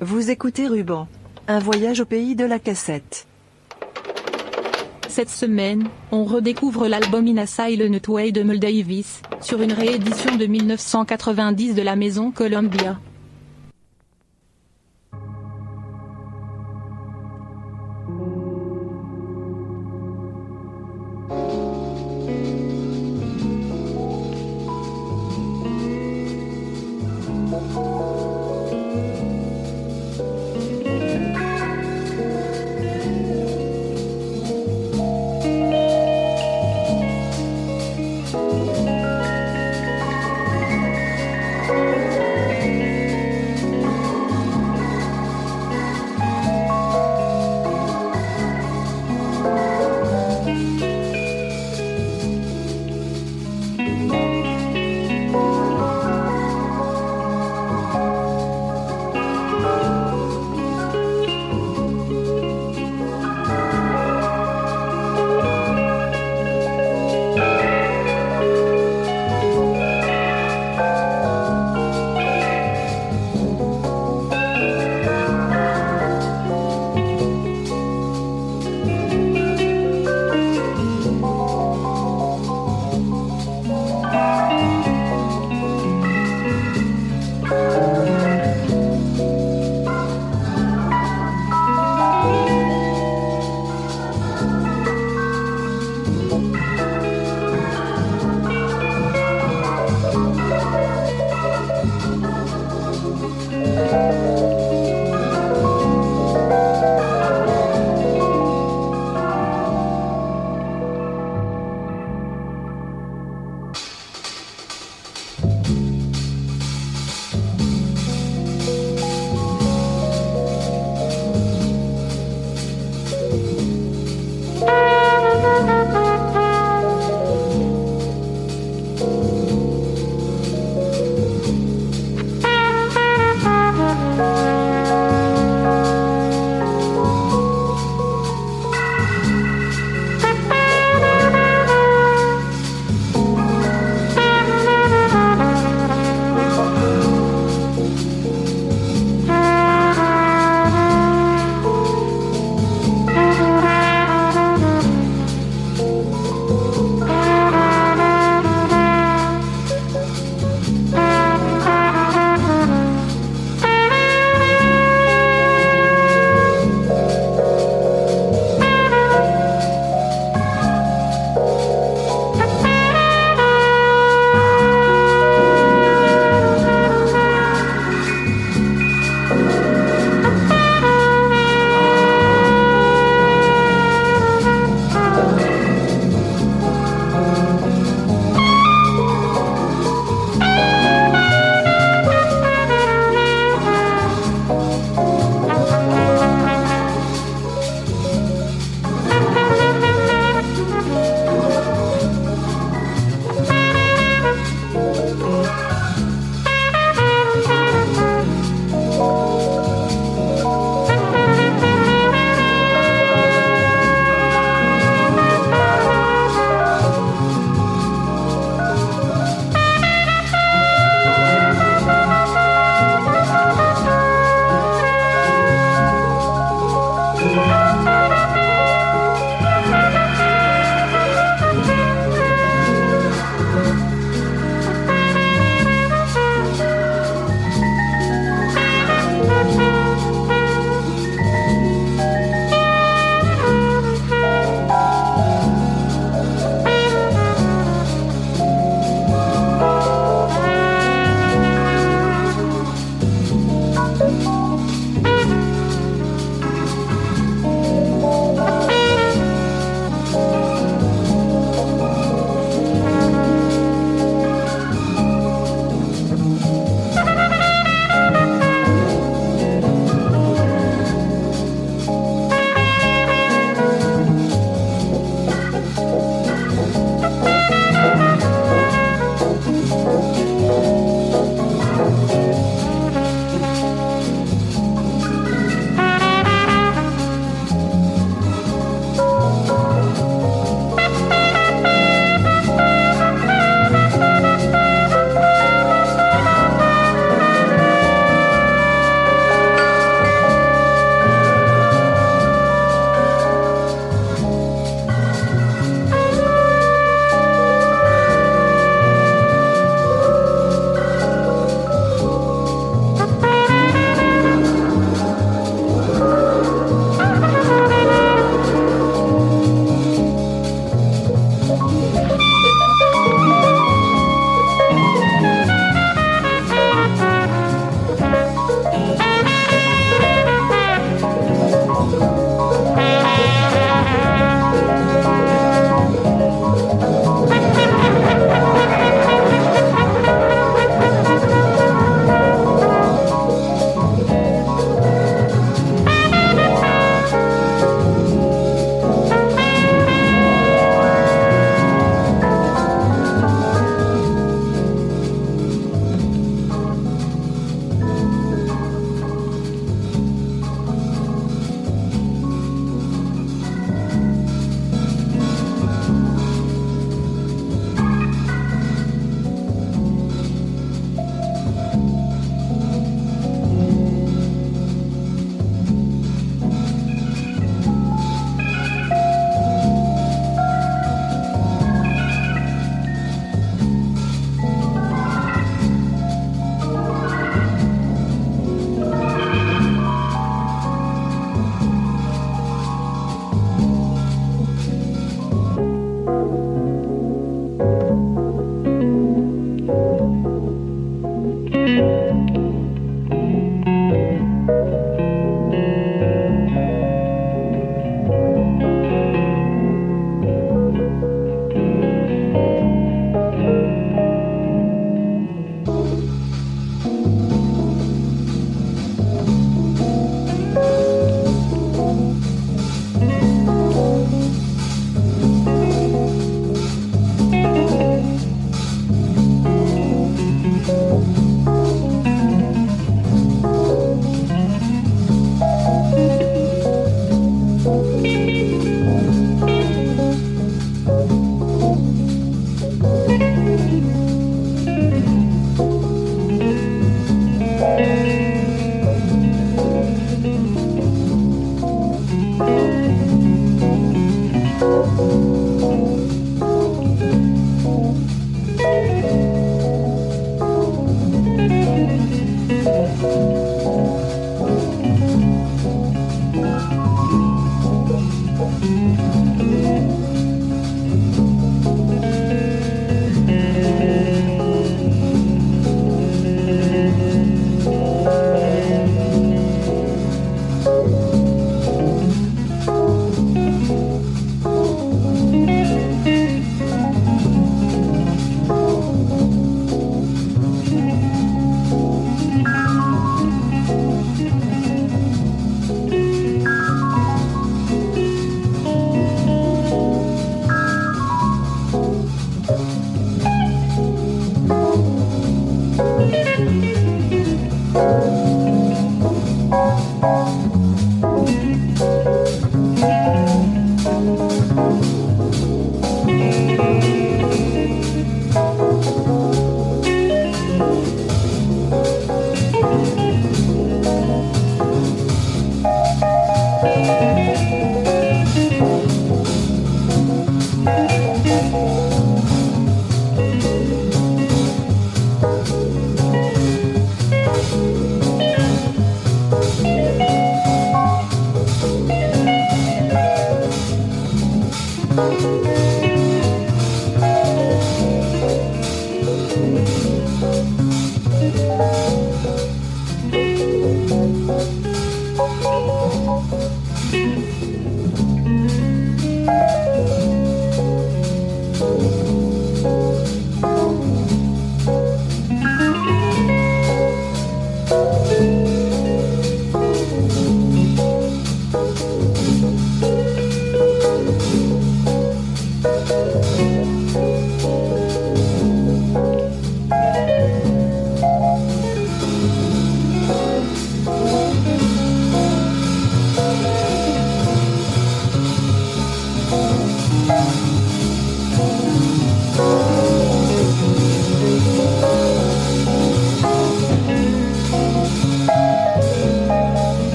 Vous écoutez Ruban. Un voyage au pays de la cassette. Cette semaine, on redécouvre l'album In a Silent Way de Mel Davis, sur une réédition de 1990 de la maison Columbia.